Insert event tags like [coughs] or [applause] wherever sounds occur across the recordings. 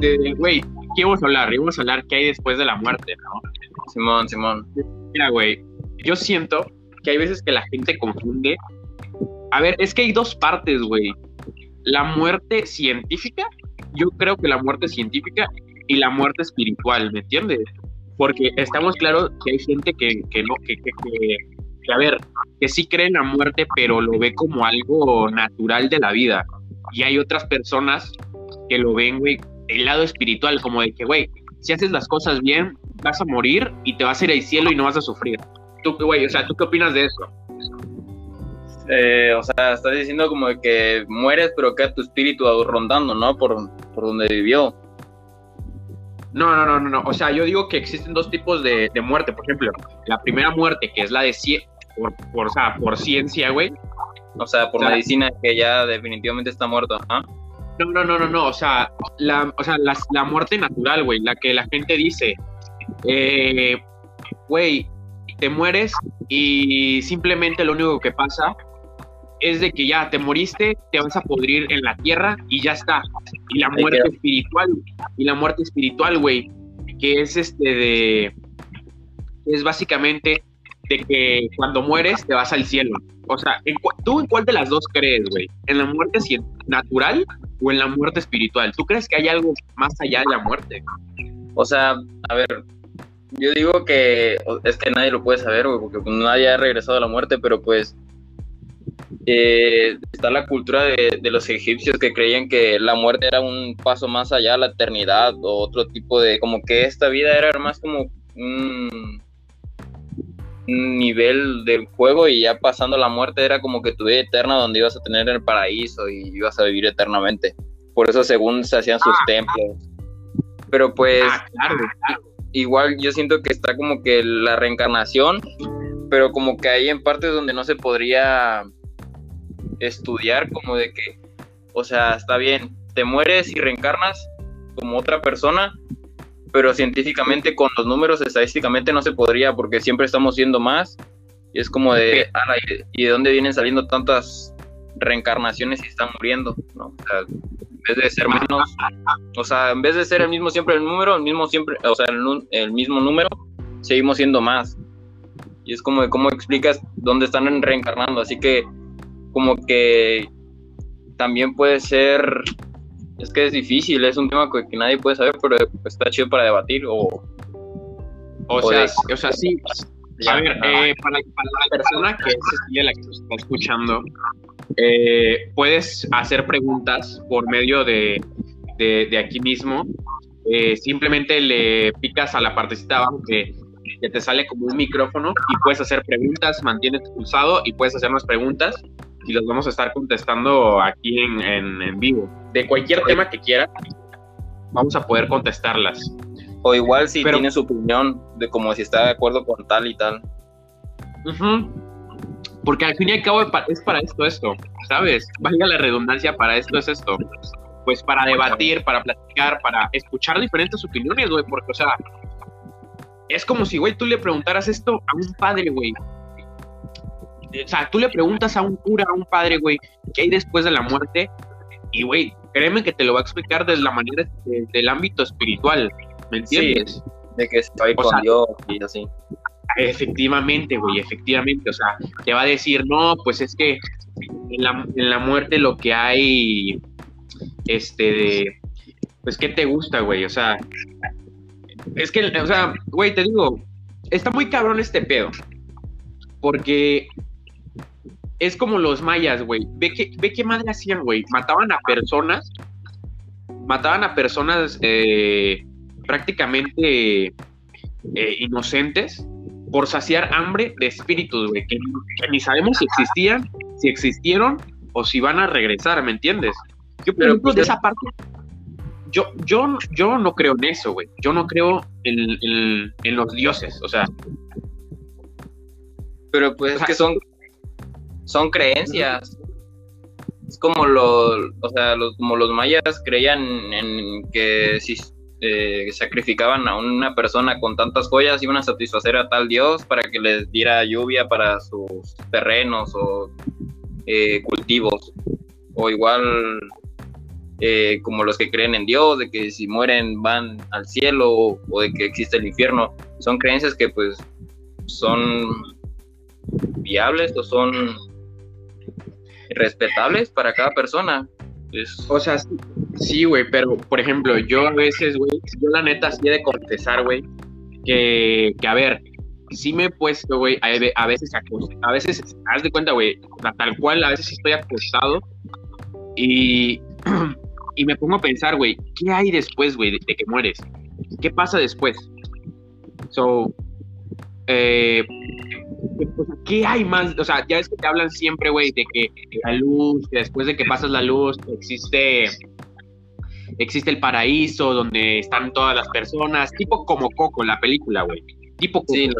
este, güey, ¿qué vamos a hablar? Vamos a hablar qué hay después de la muerte, ¿no? Simón, Simón. Mira, güey, yo siento que hay veces que la gente confunde. A ver, es que hay dos partes, güey. La muerte científica, yo creo que la muerte científica y la muerte espiritual, ¿me entiendes? Porque estamos claros que hay gente que, que no, que, que, que, a ver, que sí cree en la muerte, pero lo ve como algo natural de la vida. Y hay otras personas que lo ven, güey, el lado espiritual, como de que, güey, si haces las cosas bien, vas a morir y te vas a ir al cielo y no vas a sufrir. Tú, güey, o sea, ¿tú qué opinas de eso? Eh, o sea, estás diciendo como de que mueres, pero queda tu espíritu rondando, ¿no? Por, por donde vivió. No, no, no, no, no. O sea, yo digo que existen dos tipos de, de muerte. Por ejemplo, la primera muerte, que es la de por, por, o sea, por ciencia, güey. O sea, por medicina, que ya definitivamente está muerto. ¿ah? No, no, no, no, no. O sea, la, o sea, la, la muerte natural, güey. La que la gente dice, eh, güey, te mueres y simplemente lo único que pasa es de que ya te moriste, te vas a pudrir en la tierra y ya está. Y la muerte espiritual, y la muerte espiritual, güey, que es este de, es básicamente de que cuando mueres te vas al cielo. O sea, ¿tú en cuál de las dos crees, güey? ¿En la muerte natural o en la muerte espiritual? ¿Tú crees que hay algo más allá de la muerte? O sea, a ver, yo digo que es que nadie lo puede saber, güey, porque nadie ha regresado a la muerte, pero pues eh, está la cultura de, los egipcios que creían que la muerte era un paso más allá a la eternidad o otro tipo de, como que esta vida era más como un, nivel del juego y ya pasando la muerte era como que tu vida eterna donde ibas a tener el paraíso y ibas a vivir eternamente. Por eso según se hacían sus ah. templos. Pero pues... Ah, igual yo siento que está como que la reencarnación, pero como que hay en partes donde no se podría estudiar como de que, o sea, está bien, te mueres y reencarnas como otra persona, pero científicamente con los números estadísticamente no se podría porque siempre estamos siendo más y es como de, ¿y de dónde vienen saliendo tantas reencarnaciones y están muriendo? ¿no? O sea, en vez de ser menos, o sea, en vez de ser el mismo siempre el número, el mismo siempre, o sea, el, el mismo número, seguimos siendo más. Y es como de cómo explicas dónde están reencarnando, así que como que también puede ser, es que es difícil, es un tema que, nadie puede saber, pero está chido para debatir o... O, sea, o sea, sí. A ver, eh, para, la persona que es la que nos está escuchando, eh, puedes hacer preguntas por medio de, de, aquí mismo. Eh, simplemente le picas a la partecita abajo que, que, te sale como un micrófono y puedes hacer preguntas, mantienes pulsado y puedes hacernos preguntas y los vamos a estar contestando aquí en, en, vivo. De cualquier tema que quieras, vamos a poder contestarlas. O igual si tiene su opinión de como si está de acuerdo con tal y tal. Porque al fin y al cabo es para esto, esto, ¿sabes? Valga la redundancia, para esto es esto. Pues para debatir, para platicar, para escuchar diferentes opiniones, güey, porque, o sea, es como si, güey, tú le preguntaras esto a un padre, güey o sea, tú le preguntas a un cura, a un padre, güey, ¿qué hay después de la muerte? Y, güey, créeme que te lo va a explicar desde la manera del ámbito espiritual, ¿me entiendes? de que estoy con Dios y así. Efectivamente, güey, efectivamente. O sea, te va a decir, no, pues es que en la, en la muerte lo que hay, este, de, pues, ¿qué te gusta, güey? O sea, es que, o sea, güey, te digo, está muy cabrón este pedo. Porque es como los mayas, güey. Ve qué ve qué madre hacían, güey. Mataban a personas, mataban a personas eh, prácticamente eh, inocentes por saciar hambre de espíritus, güey, que, ni sabemos si existían, si existieron o si van a regresar, ¿me entiendes? Yo, por ejemplo, de esa parte, yo, yo, yo no creo en eso, güey. Yo no creo en, en, los dioses, o sea. Pero pues es que son son creencias. Es como los, o sea, como los mayas creían en que si eh, sacrificaban a una persona con tantas joyas iban a satisfacer a tal dios para que les diera lluvia para sus terrenos o eh, cultivos. O igual eh, como los que creen en Dios, de que si mueren van al cielo o, de que existe el infierno. Son creencias que pues son viables o son respetables para cada persona. O sea, sí, güey, pero por ejemplo, yo a veces, güey, yo la neta sí he de confesar, güey, que, que a ver, sí me he puesto, güey, a, veces a veces, haz de cuenta, güey, tal cual, a veces estoy acostado y, [clears throat] y me pongo a pensar, güey, ¿qué hay después, güey, de, que mueres? ¿Qué pasa después? So, eh, ¿qué hay más? O sea, ya es que te hablan siempre, güey, de que la luz, que después de que pasas la luz, existe existe el paraíso donde están todas las personas, tipo como Coco, la película, güey. Tipo Coco. Sí,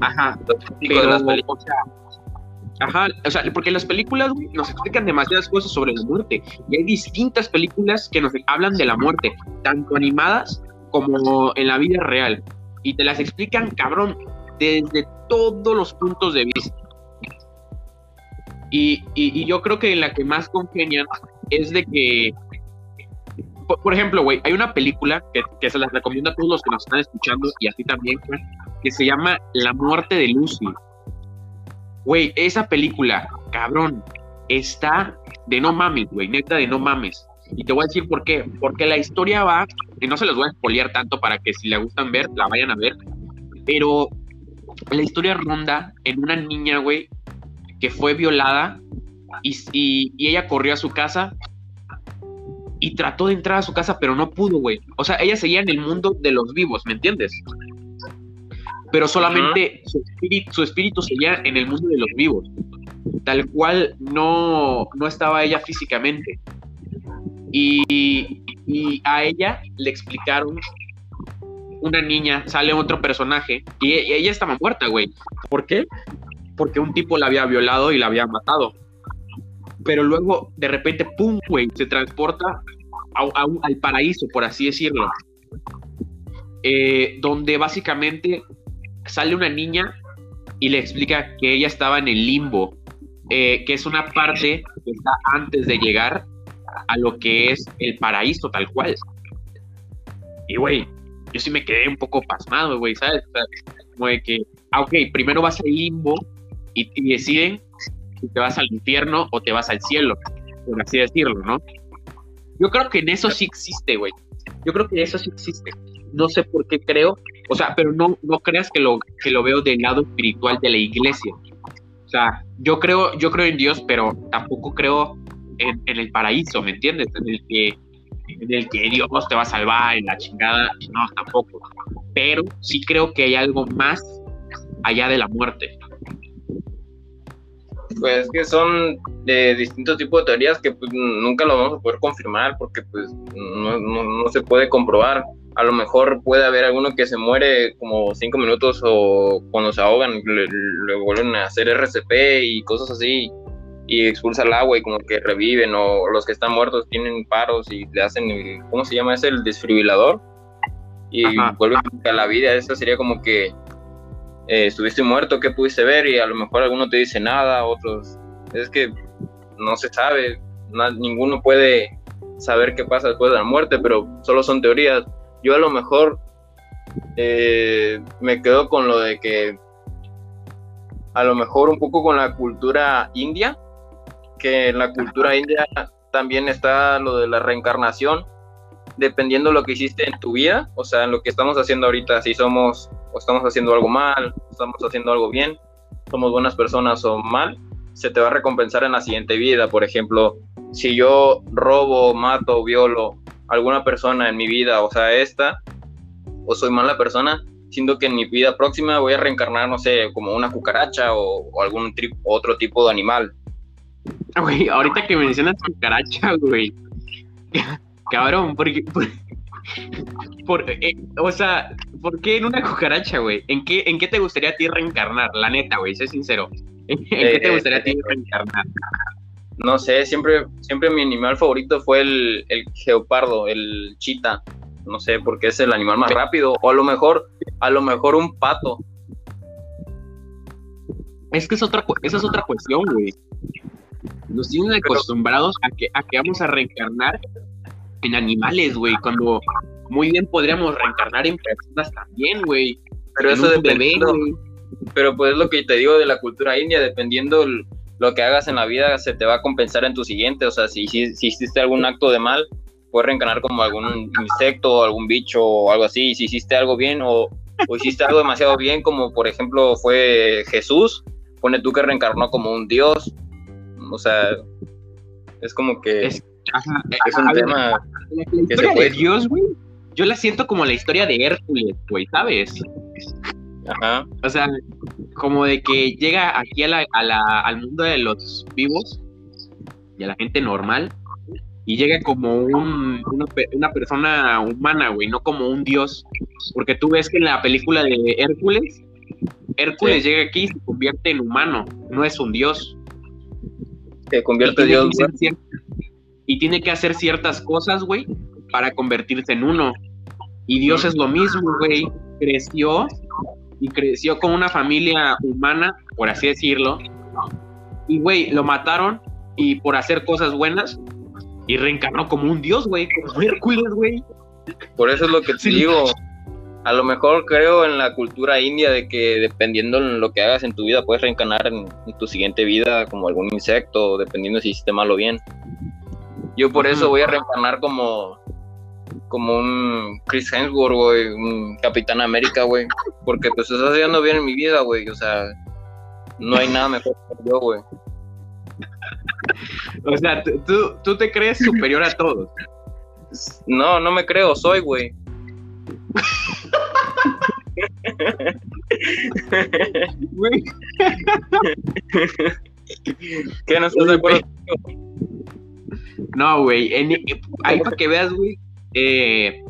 Ajá. Pero, o sea, Ajá, o sea, porque las películas nos explican demasiadas cosas sobre la muerte. Y hay distintas películas que nos hablan de la muerte, tanto animadas como en la vida real. Y te las explican, cabrón, desde todos los puntos de vista. Y, y, yo creo que la que más congenian es de que, por, ejemplo, güey, hay una película que, que, se las recomiendo a todos los que nos están escuchando y a ti también, que se llama La muerte de Lucy. Güey, esa película, cabrón, está de no mames, güey, neta de no mames. Y te voy a decir por qué. Porque la historia va, y no se los voy a espolear tanto para que si la gustan ver, la vayan a ver. Pero la historia ronda en una niña, güey, que fue violada y, y, ella corrió a su casa y trató de entrar a su casa, pero no pudo, güey. O sea, ella seguía en el mundo de los vivos, ¿me entiendes? Pero solamente su, espíritu, su espíritu seguía en el mundo de los vivos. Tal cual no, no estaba ella físicamente. Y, y a ella le explicaron una niña, sale otro personaje y, ella estaba muerta, güey. ¿Por qué? Porque un tipo la había violado y la había matado. Pero luego, de repente, ¡pum! güey, se transporta al paraíso, por así decirlo. Eh, donde básicamente sale una niña y le explica que ella estaba en el limbo, eh, que es una parte que está antes de llegar a lo que es el paraíso tal cual. Y güey, yo sí me quedé un poco pasmado, güey, ¿sabes? como de que, ah, ok, primero vas al limbo y, deciden si te vas al infierno o te vas al cielo, por así decirlo, ¿no? Yo creo que en eso sí existe, güey. Yo creo que en eso sí existe. No sé por qué creo, o sea, pero no, no creas que lo, que lo veo del lado espiritual de la iglesia. O sea, yo creo, yo creo en Dios, pero tampoco creo en, en el paraíso, ¿me entiendes? En el que en el que Dios te va a salvar en la chingada, no, tampoco. Pero sí creo que hay algo más allá de la muerte. Pues que son de distintos tipos de teorías que pues, nunca lo vamos a poder confirmar porque pues no, no, se puede comprobar. A lo mejor puede haber alguno que se muere como cinco minutos o cuando se ahogan le, le vuelven a hacer RCP y cosas así y expulsa el agua y como que reviven o los que están muertos tienen paros y le hacen el, ¿cómo se llama? Es el desfibrilador y vuelven a la vida. Eso sería como que eh, estuviste muerto, ¿qué pudiste ver? Y a lo mejor alguno te dice nada, otros... Es que no se sabe, ninguno puede saber qué pasa después de la muerte, pero solo son teorías. Yo a lo mejor eh, me quedo con lo de que a lo mejor un poco con la cultura india, que en la cultura india también está lo de la reencarnación, dependiendo de lo que hiciste en tu vida, o sea, en lo que estamos haciendo ahorita, si somos o estamos haciendo algo mal, estamos haciendo algo bien, somos buenas personas o mal, se te va a recompensar en la siguiente vida. Por ejemplo, si yo robo, mato, violo a alguna persona en mi vida, o sea, esta, o soy mala persona, siento que en mi vida próxima voy a reencarnar, no sé, como una cucaracha o, algún otro tipo de animal. Güey, ahorita que mencionas cucaracha, güey. Cabrón, porque. Por, eh, o sea, ¿por qué en una cucaracha, güey? ¿En qué, ¿En qué te gustaría a ti reencarnar? La neta, güey, sé sincero. ¿En, qué te eh, gustaría a ti reencarnar? No sé, siempre, siempre mi animal favorito fue el, el geopardo, el chita. No sé, porque es el animal más rápido. O a lo mejor, a lo mejor un pato. Es que es otra, esa es otra cuestión, güey. Nos tienen acostumbrados a que, a que vamos a reencarnar en animales, güey, cuando muy bien podríamos reencarnar en personas también, güey. Pero eso depende. Pero pues es lo que te digo de la cultura india, dependiendo lo que hagas en la vida, se te va a compensar en tu siguiente. O sea, si, si, si hiciste algún acto de mal, puedes reencarnar como algún insecto o algún bicho o algo así. Y si hiciste algo bien o, o hiciste algo demasiado bien, como por ejemplo fue Jesús, pone tú que reencarnó como un dios. O sea, es como que es, un tema que se puede... de Dios, güey. Yo la siento como la historia de Hércules, güey, ¿sabes? Ajá. O sea, como de que llega aquí a la, al mundo de los vivos y a la gente normal y llega como un, una, persona humana, güey, no como un dios. Porque tú ves que en la película de Hércules, Hércules llega aquí y se convierte en humano, no es un dios. Se convierte en dios. Y tiene que hacer ciertas cosas, güey, para convertirse en uno. Y Dios es lo mismo, güey. Creció y creció con una familia humana, por así decirlo. Y, güey, lo mataron y por hacer cosas buenas y reencarnó como un dios, güey, como Hércules, güey. Por eso es lo que te digo. A lo mejor creo en la cultura india de que dependiendo de lo que hagas en tu vida puedes reencarnar en, tu siguiente vida como algún insecto, dependiendo si hiciste mal o bien. Yo por eso voy a reencarnar como como un Chris Hemsworth, güey, un Capitán América, güey, porque pues está haciendo bien en mi vida, güey, o sea, no hay nada mejor que yo, güey. O sea, tú, tú te crees superior a todos. No, no me creo, soy, güey. ¿Qué no estás de acuerdo? No, güey. Ahí para que veas, güey, eh,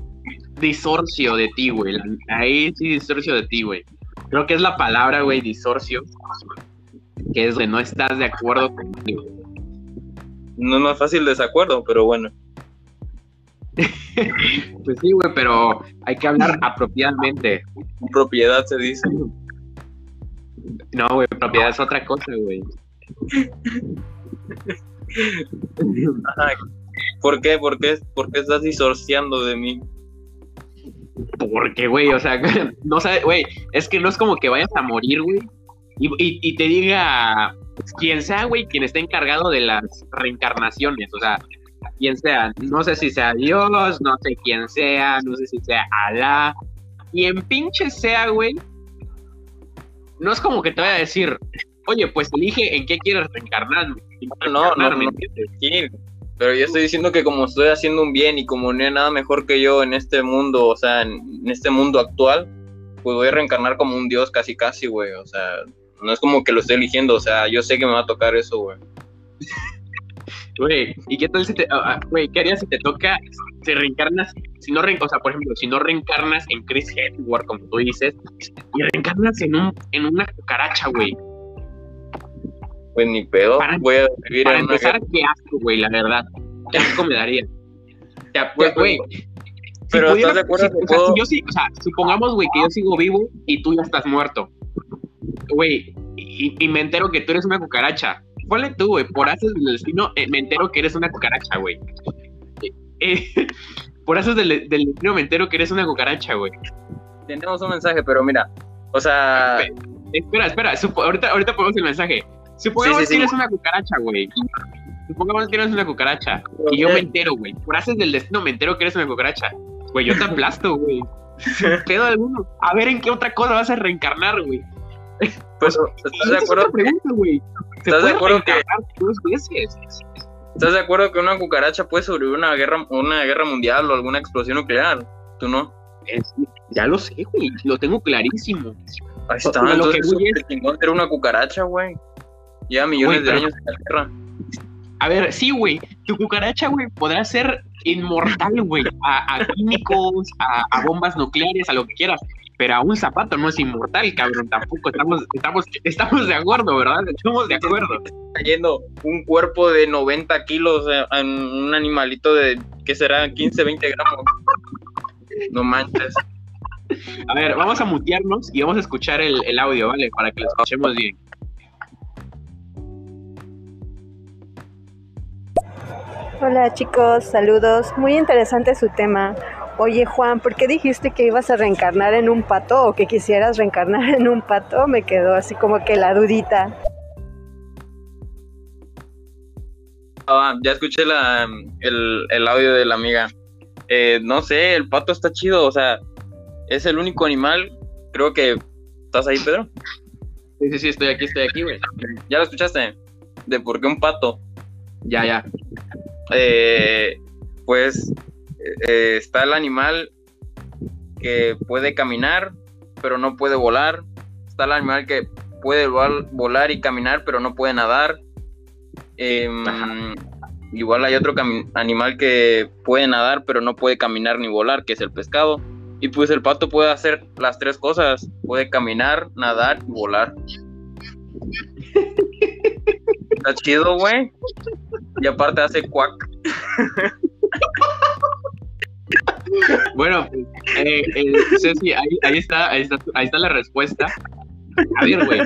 disorcio de ti, güey. Ahí sí disorcio de ti, güey. Creo que es la palabra, güey, disorcio. Que es de no estás de acuerdo conmigo. No es más fácil desacuerdo, pero bueno. Pues sí, güey, pero hay que hablar apropiadamente. Propiedad se dice. No, güey, propiedad es otra cosa, güey. ¿Por qué? ¿Por qué? ¿Por qué estás disorciando de mí? Porque, güey, o sea, [laughs] no sabes, güey, es que no es como que vayas a morir, güey, y, y, te diga quien sea, güey, quien esté encargado de las reencarnaciones, o sea, quien sea, no sé si sea Dios, no sé quién sea, no sé si sea Alá, quien pinche sea, güey, no es como que te vaya a decir, oye, pues elige en qué quieres reencarnar. No, no, no, pero yo estoy diciendo que como estoy haciendo un bien y como no hay nada mejor que yo en este mundo, o sea, en, este mundo actual, pues voy a reencarnar como un dios casi casi, güey. O sea, no es como que lo estoy eligiendo, o sea, yo sé que me va a tocar eso, güey. Güey, ¿y qué tal si te, ah, ah, güey, qué harías si te toca, si reencarnas, si no reencarnas, o sea, por ejemplo, si no reencarnas en Chris Hemsworth, como tú dices, y reencarnas en un, en una cucaracha, güey, pues ni pedo. voy a vivir para empezar, qué asco, güey, la verdad. Qué asco me daría. Pues, güey. pero estás de acuerdo o sea, yo sí, o sea, supongamos, güey, que yo sigo vivo y tú ya estás muerto. Güey, y, me entero que tú eres una cucaracha. Ponle tú, güey, por haces del destino, eh, me entero que eres una cucaracha, güey. Eh, eh [laughs] por haces del, del, destino me entero que eres una cucaracha, güey. Tenemos un mensaje, pero mira, o sea... Espera, espera, ahorita, ahorita ponemos el mensaje. Supongamos que eres una cucaracha, güey. Supongamos que eres una cucaracha. Y yo me entero, güey. Por haces del destino me entero que eres una cucaracha. Güey, yo te aplasto, güey. [laughs] Pedo alguno. A ver en qué otra cosa vas a reencarnar, güey. Pues, [laughs] ¿estás de acuerdo? Pregunta, güey. ¿Estás de acuerdo que dos veces? ¿Estás de acuerdo que una cucaracha puede sobrevivir una guerra, una guerra mundial o alguna explosión nuclear? ¿Tú no? ya lo sé, güey. Lo tengo clarísimo. Ahí está, lo que es... era una cucaracha, güey. Ya millones de años en la Tierra. A ver, sí, güey. Tu cucaracha, güey, podrá ser inmortal, güey. A, químicos, a, bombas nucleares, a lo que quieras. Pero a un zapato no es inmortal, cabrón. Tampoco estamos, estamos, estamos de acuerdo, ¿verdad? Estamos de acuerdo. Cayendo un cuerpo de 90 kilos en un animalito de, ¿qué será? 15, 20 gramos. No manches. A ver, vamos a mutearnos y vamos a escuchar el, el audio, ¿vale? Para que lo escuchemos bien. Hola chicos, saludos. Muy interesante su tema. Oye Juan, ¿por qué dijiste que ibas a reencarnar en un pato o que quisieras reencarnar en un pato? Me quedó así como que la dudita. Ah, ya escuché la, el, audio de la amiga. Eh, no sé, el pato está chido, o sea, es el único animal, creo que... ¿Estás ahí, Pedro? Sí, sí, sí, estoy aquí, estoy aquí, güey. ¿Ya lo escuchaste? ¿De por qué un pato? Ya, ya. Eh, pues eh, está el animal que puede caminar, pero no puede volar. Está el animal que puede volar y caminar, pero no puede nadar. Em, igual hay otro animal que puede nadar, pero no puede caminar ni volar, que es el pescado. Y pues el pato puede hacer las tres cosas. Puede caminar, nadar y volar. [laughs] Está chido, güey. Y aparte hace cuac. [laughs] Bueno, eh, eh, Ceci, ahí, está, ahí, está, ahí está la respuesta. A ver, güey.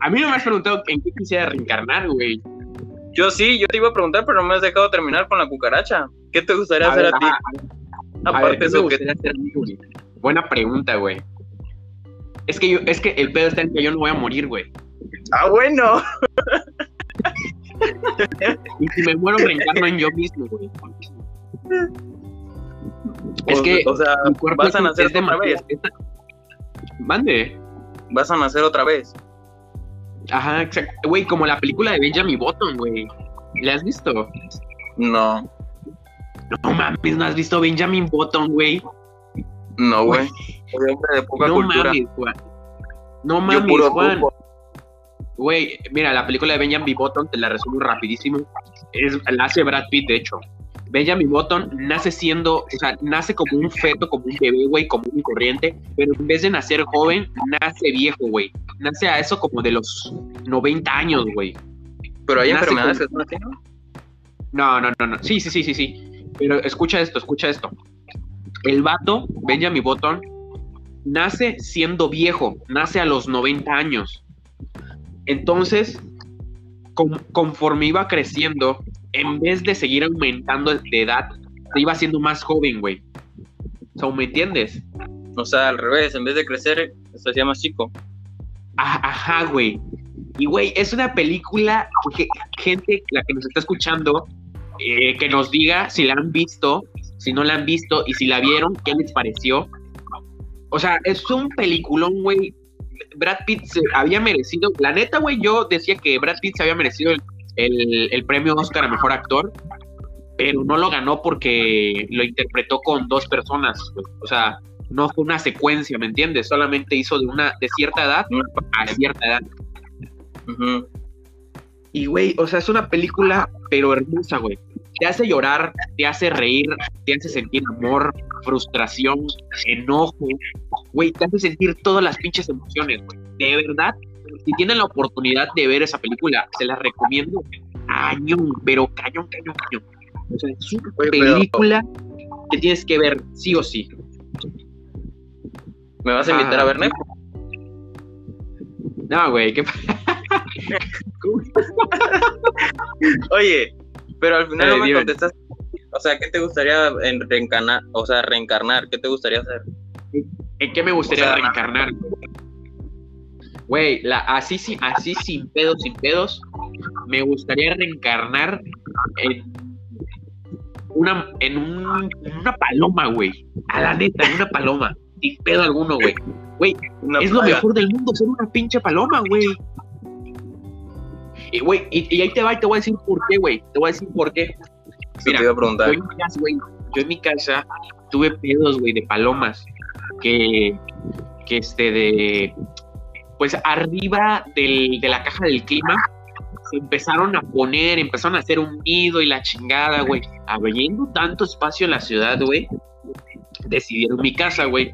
A mí no me has preguntado en qué quisiera reencarnar, güey. Yo sí, yo te iba a preguntar, pero no me has dejado terminar con la cucaracha. ¿Qué te gustaría hacer a ti? Aparte de eso, ¿qué te hacer güey? Buena pregunta, güey. Es que yo, es que el pedo está en que yo no voy a morir, güey. Ah, bueno. y si me muero, reencarno en yo mismo, güey. Es que, o sea, vas a nacer otra vez. Mande. Vas a nacer otra vez. Ajá, exacto. Güey, como la película de Benjamin Button, güey. ¿La has visto? No. No mames, ¿no has visto Benjamin Button, güey? No, güey. de poca no Mames, Juan. No mames, Juan. Güey, mira, la película de Benjamin Button, te la resumo rapidísimo. Es, la hace Brad Pitt, de hecho. Benjamin Button nace siendo, o sea, nace como un feto, como un bebé, güey, como un corriente, pero en vez de nacer joven, nace viejo, güey. Nace a eso como de los 90 años, güey. Pero hay enfermedades que son así, ¿no? No, no, no, no. Sí, sí, sí, sí, sí. Pero escucha esto, escucha esto. El vato, Benjamin Button, nace siendo viejo, nace a los 90 años. Entonces, conforme iba creciendo, en vez de seguir aumentando de edad, se iba haciendo más joven, güey. O ¿me entiendes? O sea, al revés, en vez de crecer, se hacía más chico. Ajá, güey. Y, güey, es una película que gente, la que nos está escuchando, eh, que nos diga si la han visto, si no la han visto y si la vieron, qué les pareció. O sea, es un peliculón, güey. Brad Pitt se había merecido, la neta, güey, yo decía que Brad Pitt se había merecido el el, premio Oscar a Mejor Actor, pero no lo ganó porque lo interpretó con dos personas. O sea, no fue una secuencia, ¿me entiendes? Solamente hizo de una de cierta edad a cierta edad. Y, güey, o sea, es una película, pero hermosa, güey. Te hace llorar, te hace reír, te hace sentir amor, frustración, enojo. Güey, te hace sentir todas las pinches emociones, güey. De verdad, si tienen la oportunidad de ver esa película, se la recomiendo cañón, pero cañón, cañón, cañón. O sea, es una película que tienes que ver sí o sí. ¿Me vas a invitar a ver No, güey, ¿qué [laughs] Oye, pero al final no me contestas. O sea, ¿qué te gustaría reencarnar? O sea, reencarnar, ¿qué te gustaría hacer? ¿En qué me gustaría reencarnar? Güey, así, así sin pedos, sin pedos, me gustaría reencarnar en una, en, una paloma, güey. A la neta, en una paloma. Sin pedo alguno, güey. Güey, es lo mejor del mundo ser una pinche paloma, güey. Y, güey, y, ahí te va y te voy a decir por qué, güey. Te voy a decir por qué. Mira, Yo, en mi casa, tuve pedos, güey, de palomas. Que, que este, de pues arriba de la caja del clima se empezaron a poner, empezaron a hacer un nido y la chingada, güey. Habiendo tanto espacio en la ciudad, güey, decidieron mi casa, güey.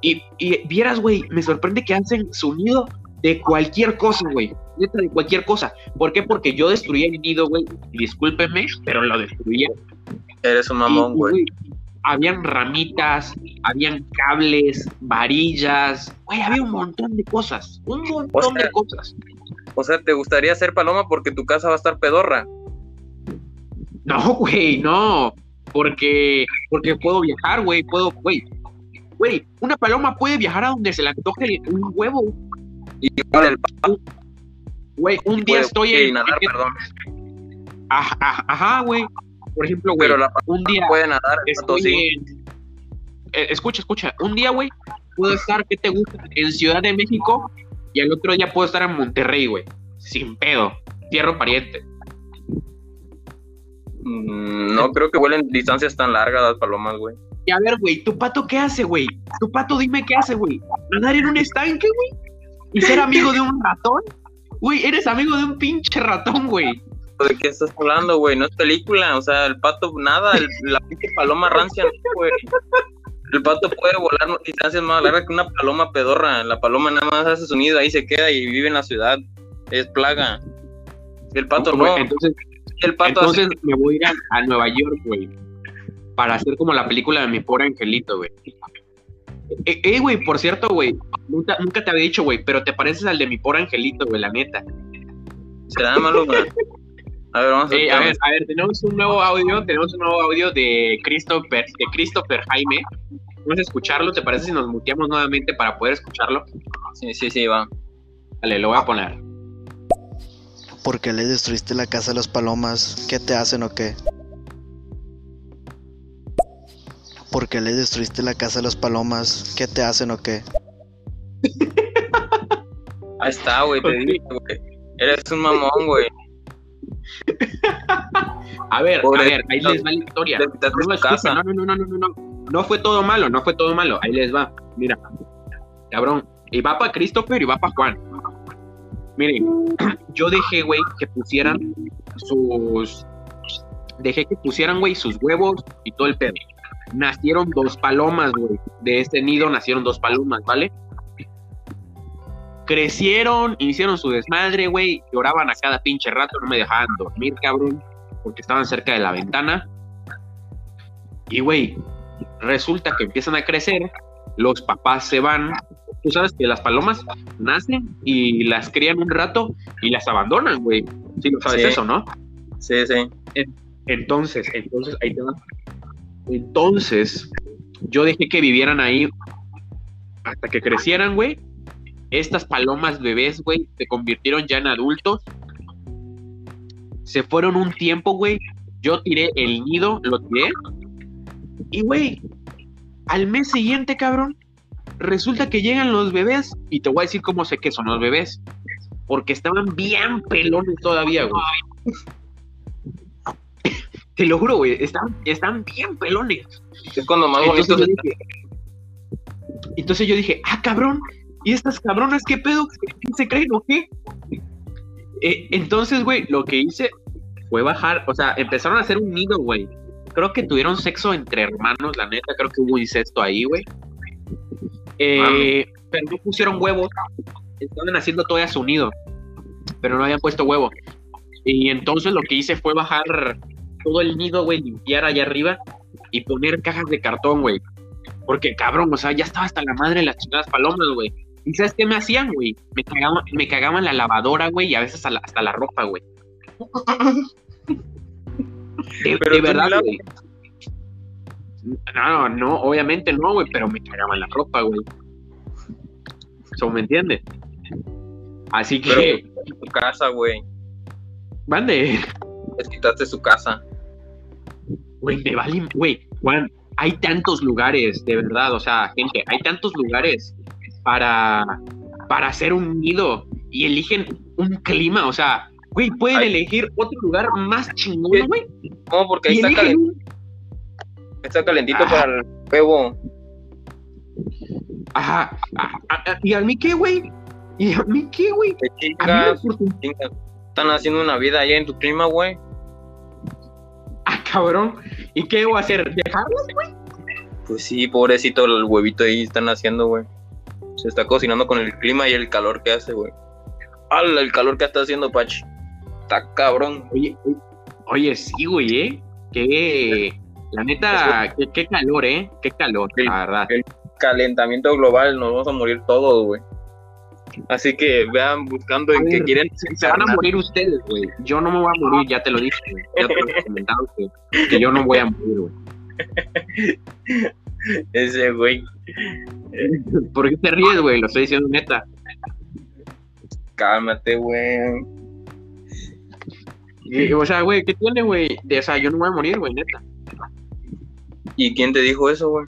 Y, y vieras, güey, me sorprende que hacen su nido de cualquier cosa, güey. De cualquier cosa. ¿Por qué? Porque yo destruí el nido, güey. Discúlpeme, pero lo destruí. Eres un mamón, güey habían ramitas, habían cables, varillas, güey, había un montón de cosas, un montón de cosas. O sea, ¿te gustaría ser paloma porque tu casa va a estar pedorra? No, güey, no. Porque, porque puedo viajar, güey. Puedo, güey. Güey, una paloma puede viajar a donde se le antoje un huevo. Y el Güey, un día estoy en. Nadar, perdón. Ajá, güey. Por ejemplo, güey, un día. Puede nadar, estoy en... Eh, escucha, escucha. Un día, güey, puedo estar, ¿qué te gusta? En Ciudad de México y al otro día puedo estar en Monterrey, güey. Sin pedo. Tierra pariente. Mm, no creo que vuelen distancias tan largas las palomas, güey. Y a ver, güey, ¿tu pato qué hace, güey? ¿Tu pato dime qué hace, güey? ¿Nadar en un estanque, güey? ¿Y ser amigo de un ratón? Güey, eres amigo de un pinche ratón, güey. ¿De qué estás hablando, güey? No es película, o sea, el pato, nada, la pinche paloma rancia, güey. El pato puede volar distancias más largas que una paloma pedorra. La paloma nada más hace su nido, ahí se queda y vive en la ciudad. Es plaga. El pato no. Entonces, el pato entonces me voy a ir a, Nueva York, güey. Para hacer como la película de mi pobre angelito, güey. Eh, eh, güey, por cierto, güey. Nunca, nunca te había dicho, güey, pero te pareces al de mi pobre angelito, güey, la neta. Será malo, güey. A ver, vamos a, eh, a ver, a ver, tenemos un nuevo audio, tenemos un nuevo audio de Christopher, de Christopher Jaime. Vamos a escucharlo, ¿te parece si nos muteamos nuevamente para poder escucharlo? Sí, sí, sí, va. Dale, lo voy a poner. ¿Por qué le destruiste la casa a las palomas? ¿Qué te hacen o qué? ¿Por qué le destruiste la casa a las palomas? ¿Qué te hacen o qué? Ahí está, güey, te güey. Eres un mamón, güey. [laughs] a ver, a ver, ahí les va la historia. No, no, no, no, no, no, no. No fue todo malo, no fue todo malo. Ahí les va. Mira, cabrón. Y va para Christopher y va para Juan. Miren, [clears throat] yo dejé, güey, que pusieran sus. Dejé que pusieran, güey, sus huevos y todo el pedo. Nacieron dos palomas, güey. De este nido nacieron dos palomas, ¿vale? Crecieron, hicieron su desmadre, güey. Lloraban a cada pinche rato, no me dejaban dormir, cabrón. Porque estaban cerca de la ventana. Y, güey, resulta que empiezan a crecer. Los papás se van tú sabes que las palomas nacen y las crían un rato y las abandonan, güey. Sí, lo sabes eso, ¿no? Sí, sí. Entonces, entonces, ahí te va. Entonces, yo dejé que vivieran ahí hasta que crecieran, güey. Estas palomas bebés, güey, se convirtieron ya en adultos. Se fueron un tiempo, güey. Yo tiré el nido, lo tiré. Y, güey, al mes siguiente, cabrón, Resulta que llegan los bebés, y te voy a decir cómo sé que son los bebés, porque estaban bien pelones todavía, güey. [coughs] te lo juro, güey, están, están bien pelones. Es cuando más entonces yo, dije, entonces yo dije, ah, cabrón, ¿y estas cabronas qué pedo? ¿Qué se creen o qué? Eh, entonces, güey, lo que hice fue bajar, o sea, empezaron a hacer un nido, güey. Creo que tuvieron sexo entre hermanos, la neta, creo que hubo incesto ahí, güey. Eh, pero no pusieron huevos. Estaban haciendo todavía su nido. Pero no habían puesto huevo. Y entonces lo que hice fue bajar todo el nido, güey, limpiar allá arriba y poner cajas de cartón, güey. Porque cabrón, o sea, ya estaba hasta la madre de las chingadas palomas, güey. ¿Y sabes qué me hacían, güey? Me cagaban, me cagaban la lavadora, güey, y a veces hasta la, ropa, güey. De, de verdad, güey. No, no, obviamente no, güey, pero me cagaban la ropa, güey. ¿Eso me entiende? Así que. tu casa, güey. Mande. Les quitaste su casa. Güey, me vale. Güey, Juan, hay tantos lugares, de verdad, o sea, gente, hay tantos lugares para, para hacer un nido y eligen un clima, o sea, güey, pueden elegir otro lugar más chingón, güey. No, porque ahí está Está calentito para el huevo. Ajá. ¿Y a mí qué, güey? ¿Y a mí qué, güey? Están haciendo una vida allá en tu clima, güey. Ah, cabrón. ¿Y qué voy a hacer? ¿Dejarlos, güey? Pues sí, pobrecito, el huevito ahí están haciendo, güey. Se está cocinando con el clima y el calor que hace, güey. ¡Hala! El calor que está haciendo, Pachi. Está cabrón. Oye, oye, sí, güey, ¿eh? Qué, la neta, qué, calor, ¿eh? Qué calor, la verdad. El calentamiento global, nos vamos a morir todos, güey. Así que vean buscando en qué quieren. Se, van a morir ustedes, güey. Yo no me voy a morir, ya te lo dije. Ya te lo he comentado que, que yo no voy a morir, güey. [laughs] [laughs] Ese güey. ¿Por qué te ríes, güey? Lo estoy diciendo neta. Cálmate, güey. Y, o sea, güey, ¿qué tiene, güey? O sea, yo no voy a morir, güey, neta. ¿Y quién te dijo eso, güey?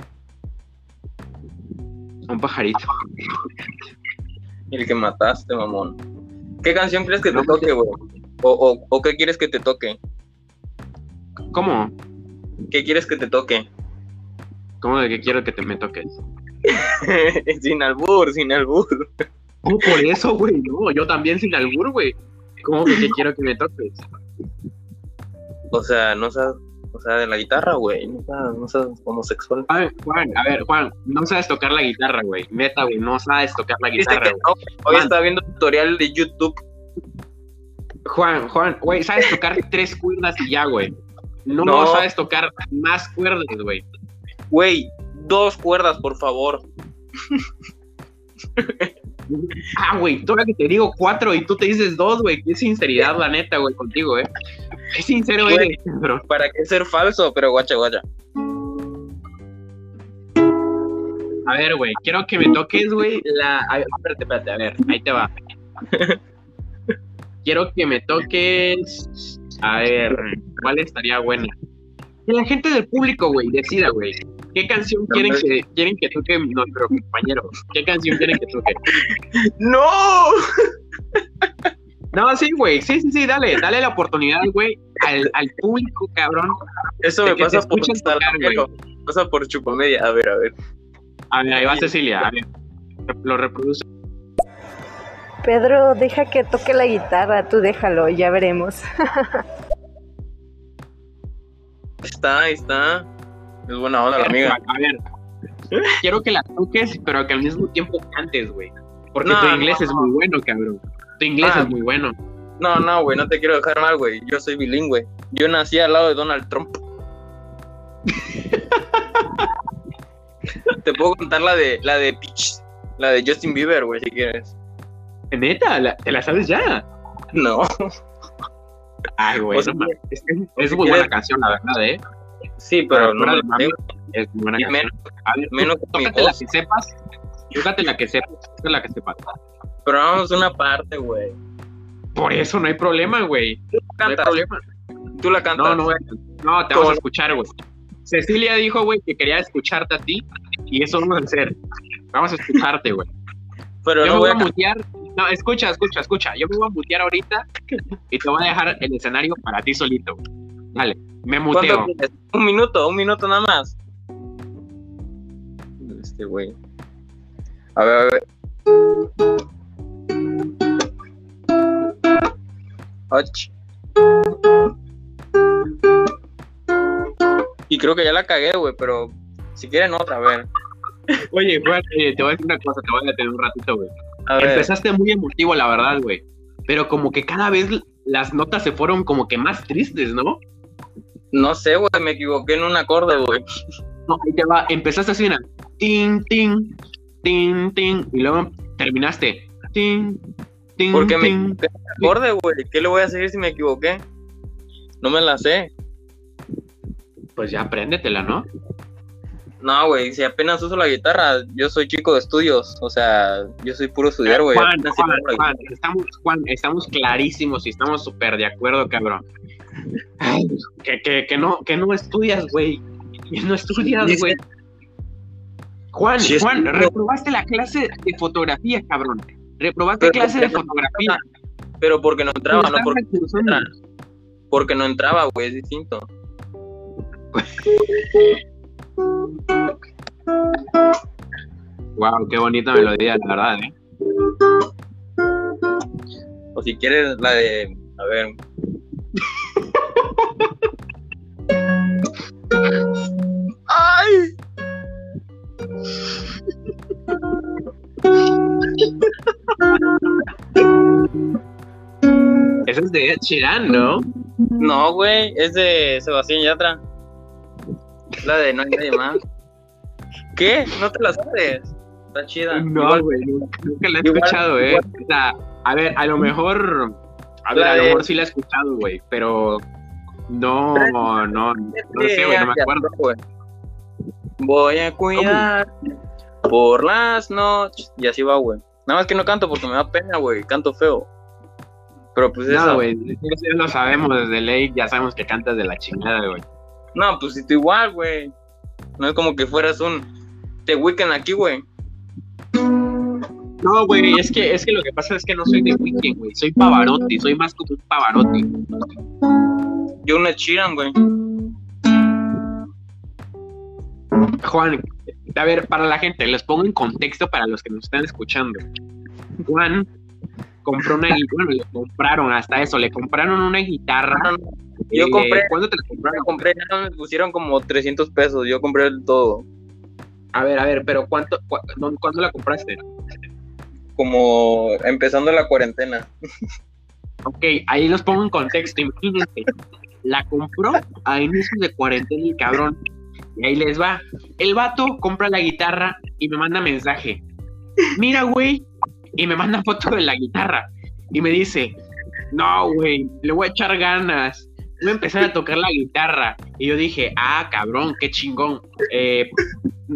Un pajarito. El que mataste, mamón. ¿Qué canción crees que te No, toque, güey? O, o, ¿O qué quieres que te toque? ¿Cómo? ¿Qué quieres que te toque? ¿Cómo de que quiero que te me toques? [laughs] sin albur, sin albur. ¿Cómo por eso, güey? No, yo también sin albur, güey. ¿Cómo que, que quiero que me toques? O sea, no sabes, o sea, de la guitarra, güey. No sabes, no sabes homosexual. A ver, Juan, a ver, Juan, no sabes tocar la guitarra, güey. Neta, güey, no sabes tocar la guitarra, que no, hoy Juan. estaba viendo tutorial de YouTube. Juan, Juan, güey, sabes tocar tres cuerdas y ya, güey. No, No. sabes tocar más cuerdas, güey. Güey, dos cuerdas, por favor. [laughs] Ah, güey, todavía que te digo cuatro y tú te dices dos, güey. Qué sinceridad, la neta, güey, contigo, eh. Qué sincero Güey. eres, bro. ¿Para qué ser falso? Pero guacha, guacha. A ver, güey, quiero que me toques, güey, la... A ver, espérate, espérate, a ver, ahí te va. quiero que me toques... A ver, ¿cuál estaría buena? Que la gente del público, güey, decida, güey. ¿Qué canción quieren que, quieren que toque nuestro compañero? ¿Qué canción quieren que toque? [laughs] ¡No! [laughs] No, sí, güey, sí, sí, sí, dale, dale la oportunidad, güey, al, al público, cabrón. Eso me pasa por tocar, pasa por chupamedia. A ver, a ver. A ver, ahí va Cecilia, a ver, lo reproduce. Pedro, deja que toque la guitarra, tú déjalo, ya veremos. [laughs] Ahí está, ahí está. Es buena onda, la amiga. A ver, quiero que la toques, pero que al mismo tiempo cantes, güey. Porque No, tu inglés no, es muy bueno, cabrón. Tu inglés Ah. es muy bueno. No, no, güey, no te quiero dejar mal, güey. Yo soy bilingüe. Yo nací al lado de Donald Trump. [laughs] te puedo contar la de la de Peach, la de Justin Bieber, güey, si quieres. Neta, la- ¿te la sabes ya? No. Ay, güey, no es, que es si muy quieres- buena canción, la verdad, ¿eh? Sí, pero no la Es muy buena menos tócate la que sepas. Tócate la que sepas. Tócate la que sepas. Pero vamos a una parte, güey. Por eso no hay problema, güey. No hay Cantas, problema. tú la cantas. No, no, güey. No, te vamos a escuchar, güey. Cecilia dijo, güey, que quería escucharte a ti y eso vamos a hacer. Vamos a escucharte, güey. pero Yo no me voy a a mutear. No, escucha, escucha, escucha. Yo me voy a mutear ahorita y te voy a dejar el escenario para ti solito. güey. Dale, me ¿Cuánto muteo. Un minuto, un minuto nada más. Este güey. A ver, a ver. Ach. Y creo que ya la cagué, güey, pero si quieren otra, a ver. Oye, eh, te voy a decir una cosa, te voy a detener un ratito, güey. Empezaste muy emotivo, la verdad, güey. Pero como que cada vez las notas se fueron como que más tristes, ¿no? No sé, güey, me equivoqué en un acorde, güey. No, ahí te va. Empezaste así, mira. Tin, tin, tin, tin. Y luego terminaste. Tin, tin, Porque me equivoqué en un acorde, güey. ¿Qué le voy a seguir si me equivoqué? No me la sé. Pues ya apréndetela, ¿no? No, güey, si apenas uso la guitarra, yo soy chico de estudios, o sea, yo soy puro estudiar, güey. Juan, Juan, Juan, estamos, Juan, estamos clarísimos y estamos súper de acuerdo, cabrón. Ay, que, que, que no, que no estudias, güey. No estudias, güey. Juan, Juan, reprobaste la clase de fotografía, cabrón. Reprobaste Pero clase de ¿por qué no fotografía. Pero porque no entraba, no porque, recursando. porque no entraba, güey, es distinto. Wow, qué bonita melodía, la verdad, ¿eh? O si quieres la de, a ver. ¡Ay! Esa es de Ed Sheeran, ¿no? No, güey, es de Sebastián Yatra. Es La de No hay nadie más. ¿Qué? ¿No te la sabes? Está chida. No, güey, nunca la he escuchado, eh. O sea, a ver, a lo mejor. A ver, a lo mejor sí la he escuchado, güey, pero. No, no, no, no sé, güey, no me acuerdo. Voy a cuidar por las noches. Y así va, güey. Nada más que no canto porque me da pena, güey. Canto feo. Pero pues eso. No, güey, ya lo sabemos desde ley, ya sabemos que cantas de la chingada, güey. No, pues si tú igual, güey. No es como que fueras un. Te Weekend aquí, güey. No, güey, es que, es que lo que pasa es que no soy de Weekend, güey. Soy Pavarotti, soy más como un Pavarotti. Yo una chiran, güey. Juan, a ver, para la gente, les pongo en contexto para los que nos están escuchando. Juan compró una guitarra, le compraron hasta eso, le compraron una guitarra. Yo compré. ¿Cuándo te la compraron? compré, me pusieron como 300 pesos, yo compré el todo. A ver, a ver, pero ¿cuánto, ¿cuándo la compraste? Como empezando la cuarentena. Ok, ahí los pongo en contexto, imagínense. La compró a inicios de cuarentena el cabrón. Y ahí les va. El vato compra la guitarra y me manda mensaje. Mira, güey. Y me manda foto de la guitarra. Y me dice, no, güey, le voy a echar ganas. Voy a empezar a tocar la guitarra. Y yo dije, ah, cabrón, qué chingón. Eh,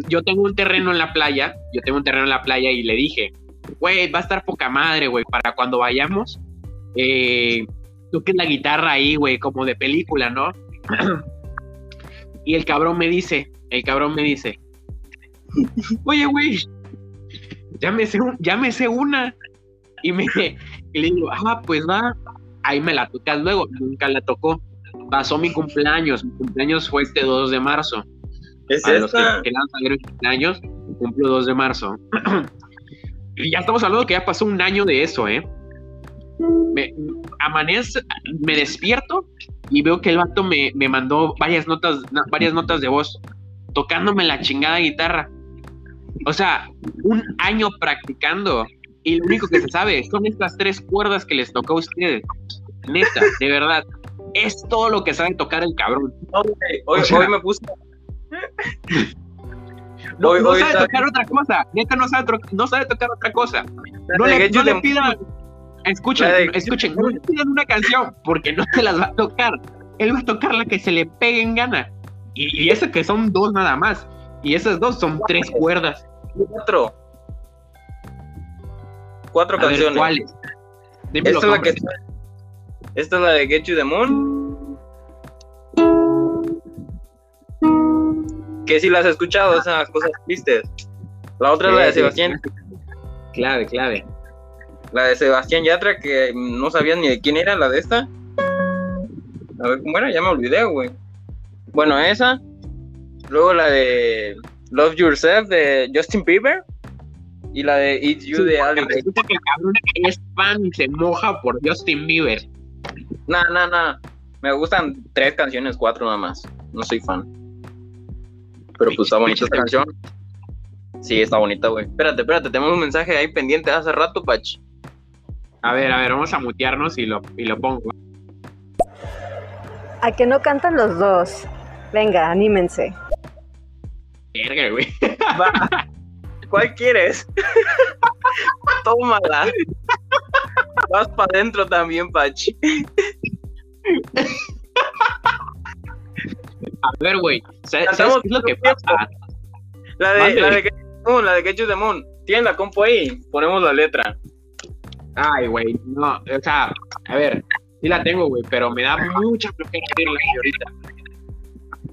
yo tengo un terreno en la playa. Yo tengo un terreno en la playa y le dije, güey, va a estar poca madre, güey, para cuando vayamos. Eh, toques la guitarra ahí, güey, como de película, ¿no? [clears throat] Y el cabrón me dice, el cabrón me dice, oye, güey, ya me sé, ya me sé una. Y, me, y le digo, ah, pues va, ahí me la tocas luego. Nunca la tocó. Pasó mi cumpleaños, mi cumpleaños fue este 2 de marzo. ¿Es esta? los que quedan cumpleaños, cumplo 2 de marzo. [clears throat] y ya estamos hablando que ya pasó un año de eso, ¿eh? Me amanece, me despierto y veo que el vato me, mandó varias notas, varias notas de voz, tocándome la chingada guitarra. O sea, un año practicando. Y lo único que se sabe son estas tres cuerdas que les tocó a ustedes. Neta, de verdad. Es todo lo que sabe tocar el cabrón. hoy, me puse. No, sabe tocar otra cosa. Neta no sabe, no sabe tocar otra cosa. No le, no le pidan Escuchen, escuchen, no le pidan una canción porque no se las va a tocar. Él va a tocar la que se le pegue en gana. Y, y eso que son dos nada más. Y esas dos son tres cuerdas. Cuatro. Cuatro canciones. ¿Cuáles? Esta es, la que, esta es la de Get You the Moon. Que si las has escuchado, esas cosas tristes. La otra es la de Sebastián. Clave, clave. La de Sebastián Yatra, que no sabían ni de quién era la de esta. A ver era, ya me olvidé, güey. Bueno, esa. Luego la de Love Yourself de Justin Bieber. Y la de It's You de Alex. que el cabrón es fan y se moja por Justin Bieber. No, no, no. Me gustan tres canciones, cuatro nada más. No soy fan. Pero pues está bonita esta canción. Sí, está bonita, güey. Espérate, espérate, tenemos un mensaje ahí pendiente hace rato, Pach. A ver, a ver, vamos a mutearnos y lo, y lo pongo. A que no cantan los dos. Venga, anímense. Verga, güey. ¿Cuál quieres? [laughs] Tómala. Vas para adentro también, Pachi. [laughs] A ver, güey. ¿Sabes, qué es lo que pasa? La de, la de, la de Get You the Moon. Tienen la compo ahí. Ponemos la letra. Ay, güey, no, o sea, a ver, sí la tengo, güey, pero me da mucha flojera abrirla ahorita.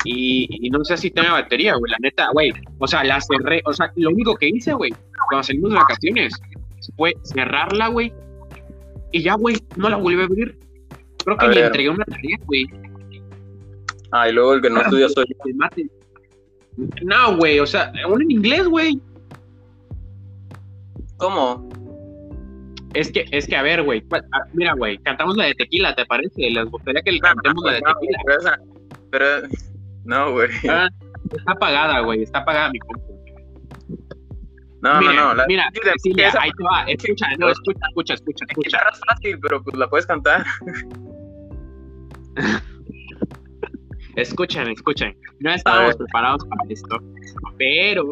Y, y, no sé si tiene batería, güey, la neta, güey. O sea, la cerré, o sea, lo único que hice, güey, cuando salimos de vacaciones, fue cerrarla, güey. Y ya, güey, no la volví a abrir. Creo que le entregué una tarea, güey. Ah, y luego el que no estudia soy No, güey, o sea, aún en inglés, güey. ¿Cómo? Es que, es que, a ver, güey, ah, mira, güey, cantamos la de tequila, ¿te parece? Les gustaría que cantemos la de tequila. Pero, no, güey. Ah, está apagada, güey, está apagada mi compu. No, no, no. La... Mira, Cecilia, ahí te va. Escucha, no, escucha, escucha, escucha, escucha. Es fácil, pero pues la puedes cantar. [laughs] escuchen, escuchen. No estábamos preparados para esto, pero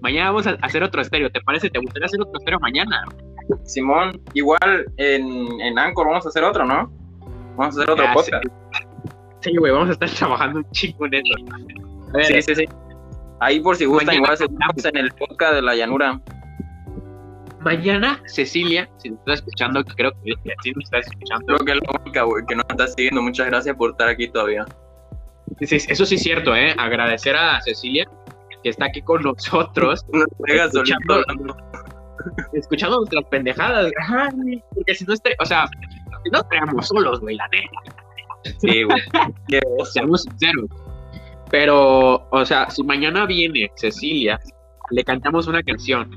mañana vamos a hacer otro estéreo. ¿Te parece? ¿Te gustaría hacer otro estéreo mañana? Simón, igual en, en Anchor vamos a hacer otro, ¿no? Vamos a hacer otro podcast. Sí, güey, vamos a estar trabajando un chingo en eso. A ver, Sí, sí, sí. Ahí por si gustan, igual seguimos en el podcast de la llanura. Mañana, Cecilia, si nos estás escuchando, creo que sí nos estás escuchando. Creo que es la única, güey, que nos está siguiendo. Muchas gracias por estar aquí todavía. Eso sí es cierto, ¿eh? Agradecer a Cecilia que está aquí con nosotros, [laughs] Nos Escuchando. nuestras pendejadas. Porque si no, estre- o sea, si no estaríamos solos, güey, la neta. Sí, güey. [laughs] Seamos sinceros. Pero, o sea, si mañana viene Cecilia, le cantamos una canción.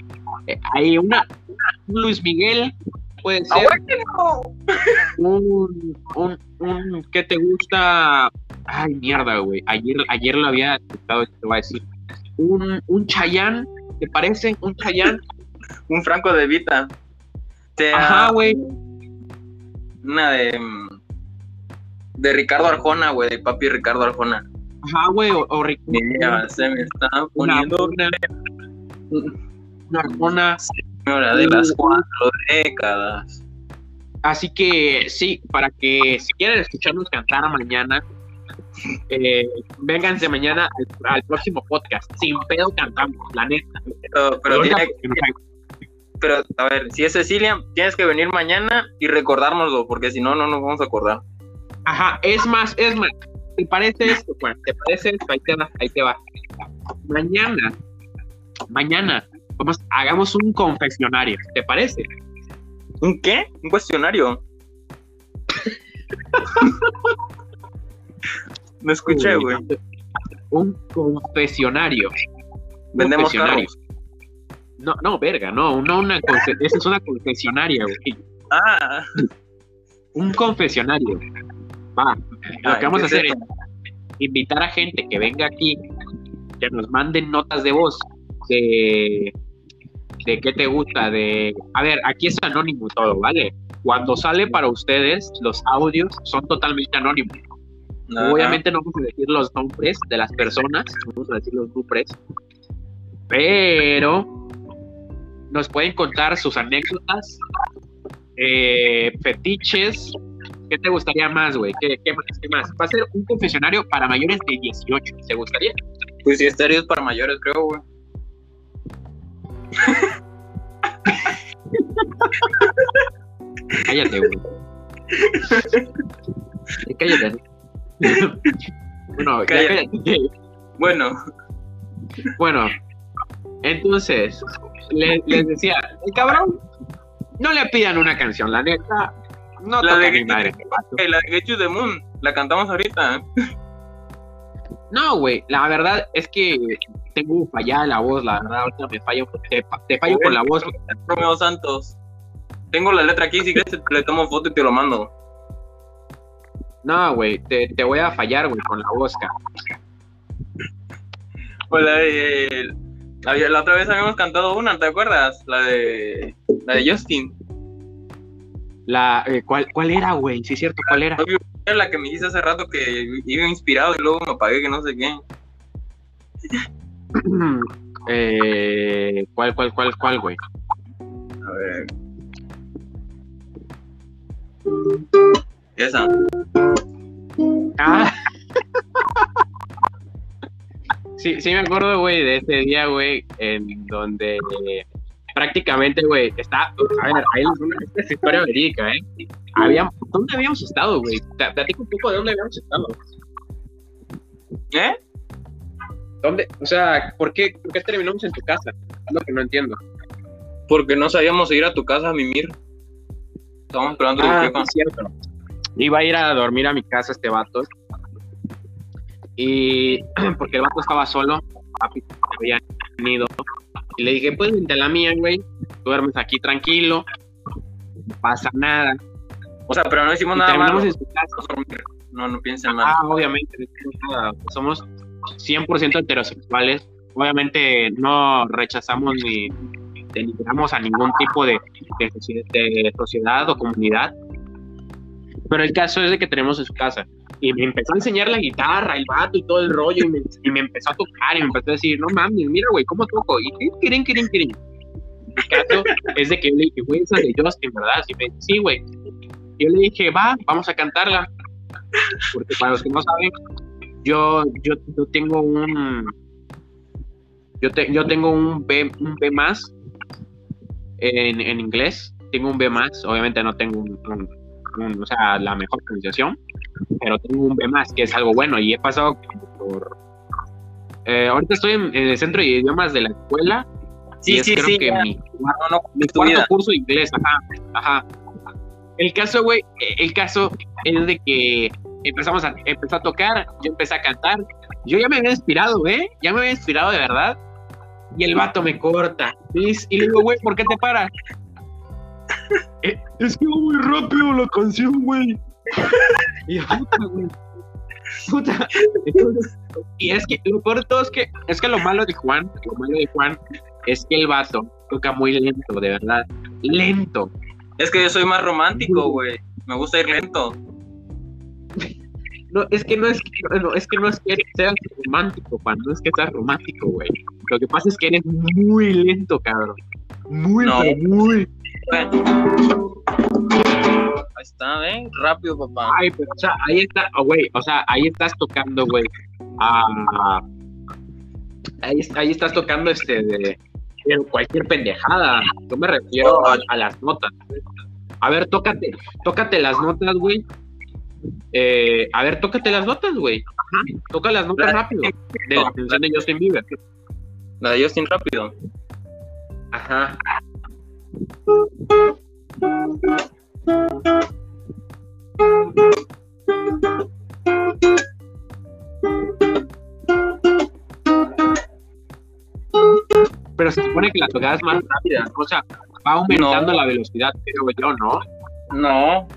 Eh, hay una, un Luis Miguel, puede Ah, ser un, un, un, ¿qué te gusta? Ay, mierda, güey. Ayer, ayer lo había escuchado, te voy a decir. Un, un Chayán, ¿te parece? Un Chayán. Un Franco de Vita. Te- Ajá, güey. Una de. mm, De Ricardo Arjona, güey, de papi Ricardo Arjona. Ajá, güey. O, o Ric- Mira, se me está poniendo una, una Arjona. señora de las cuatro décadas. Así que sí, para que si quieren escucharnos cantar mañana, eh, vénganse mañana al, al próximo podcast. Sin pedo cantamos, la neta. Pero, tiene- a ver, si es Cecilia, tienes que venir mañana y recordárnoslo, porque si no, no nos vamos a acordar. Ajá, es más, es más. ¿Te parece esto? Juan? ¿Te parece esto? Ahí te va, ahí te va. Mañana, mañana, vamos, hagamos un confesionario. ¿Te parece? ¿Un qué? ¿Un cuestionario? [laughs] No escuché, güey. Un confesionario. Vendemos confesionario. carros. No, no, verga, no, no una esa es una confesionaria, güey. Ah, Un confesionario. Va, lo Ay, que vamos a ¿qué es hacer es invitar a gente que venga aquí, que nos manden notas de voz de, de qué te gusta, de... A ver, aquí es anónimo todo, ¿vale? Cuando sale para ustedes, los audios son totalmente anónimos. Ajá. Obviamente no vamos a decir los nombres de las personas, no vamos a decir los nombres, pero nos pueden contar sus anécdotas, eh, fetiches. ¿Qué te gustaría más, güey? ¿Qué, qué más? ¿Qué más? Va a ser un confesionario para mayores de 18. ¿Te gustaría? Pues si estéreo es para mayores, creo, güey. [laughs] Cállate, güey. Cállate. [laughs] bueno, ya Cállate. cállate. Bueno, Bueno, entonces, le- les decía, el cabrón, no le pidan una canción, la neta, no la de madre. eh, la de Get You the Moon, la cantamos ahorita. ¿eh? No, güey, la verdad es que tengo fallada la voz, la verdad, ahorita me fallo, te, te fallo con la voz. Romeo Santos. Tengo la letra aquí, si quieres le tomo foto y te lo mando. No, güey, te, te voy a fallar, güey, con la cabrón. O la de. La, otra vez habíamos cantado una, ¿te acuerdas? La de. La de Justin. La, eh, ¿cuál, ¿Cuál era, güey? Sí, es cierto, ¿cuál era? Era la que me dijiste hace rato que iba inspirado y luego me apagué que no sé qué. [clears throat] eh, ¿Cuál, cuál, cuál, cuál, güey? A ver. Esa. Ah. Sí, sí me acuerdo, güey, de ese día, güey, en donde eh, prácticamente, güey, está, a ver, ahí una, esta es historia verídica, ¿eh? Habíamos, ¿Dónde habíamos estado, güey? Platico un poco de dónde habíamos estado. ¿Eh? ¿Dónde? O sea, ¿por qué, por qué terminamos en tu casa? Es lo que no entiendo. Porque no sabíamos ir a tu casa a mimir. Estábamos esperando Ah, el jefa. es cierto. Iba a ir a dormir a mi casa este vato. Y [clears throat] porque el vato estaba solo, papi, se había ido. Y le dije, pues vente a la mía, güey. Duermes aquí tranquilo. No pasa nada. O sea, pero no hicimos Y nada terminamos malo. en su casa. No, no piensen mal. Ah, obviamente. Somos 100% heterosexuales. Obviamente no rechazamos ni denigramos a ningún tipo de, de de sociedad o comunidad. Pero el caso es de que tenemos en su casa. Y me empezó a enseñar la guitarra, el vato y todo el rollo. Y me, y me empezó a tocar y me empezó a decir, no mames, mira, güey, ¿cómo toco? Y quieren, quieren, quieren. El caso es de que yo le dije, güey, esa de Justin, ¿verdad? Sí, sí, güey. Yo le dije, va, vamos a cantarla. Porque para los que no saben, yo, yo, yo tengo un. Yo, te, yo tengo un B, un B más en, en inglés. Tengo un B más. Obviamente no tengo un, o sea, la mejor pronunciación, pero tengo un B más, que es algo bueno. Y he pasado por. Eh, ahorita estoy en, el centro de idiomas de la escuela. Sí, sí, creo sí. Que mi, mi cuarto curso de inglés, ajá, ajá. El caso, güey, el caso es de que empezamos a, empezó a tocar, yo empecé a cantar, yo ya me había inspirado, ¿eh? Ya me había inspirado de verdad. Y el vato me corta. Y, le digo, güey, ¿por qué te paras? [laughs] Eh, es que va muy rápido la canción, güey. y puta, güey. Puta. y es que lo peor de todo es que, es que lo malo de Juan, lo malo de Juan es que el vato toca muy lento, de verdad. Lento. Es que yo soy más romántico, güey. Me gusta ir lento. No, es que no es que, no, es que no es que seas romántico, Juan, no es que seas romántico, güey. Lo que pasa es que eres muy lento, cabrón. Muy, no. muy. Ahí está, ¿eh? Rápido, papá. Ay, pero, o sea, ahí está, oh, güey, o sea, ahí estás tocando, güey. Ah, ahí, ahí estás tocando este de, de, cualquier pendejada. Yo me refiero a, a las notas. A ver, tócate, tócate las notas, güey, eh, a ver, tócate las notas, güey. Toca las notas rápido. De la canción de Justin Bieber. La de Justin rápido. Ajá. Pero se supone que la tocada es más rápida, o sea, va aumentando la velocidad, pero yo no. No.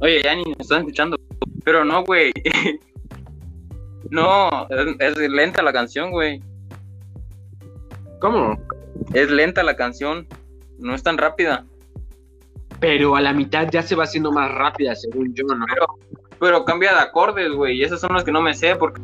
Oye, ya ni me están escuchando. Pero no, güey. [laughs] no, es, lenta la canción, güey. ¿Cómo? Es lenta la canción. No es tan rápida. Pero a la mitad ya se va haciendo más rápida, según yo, ¿no? Pero, pero cambia de acordes, güey. Y esos son los que no me sé porque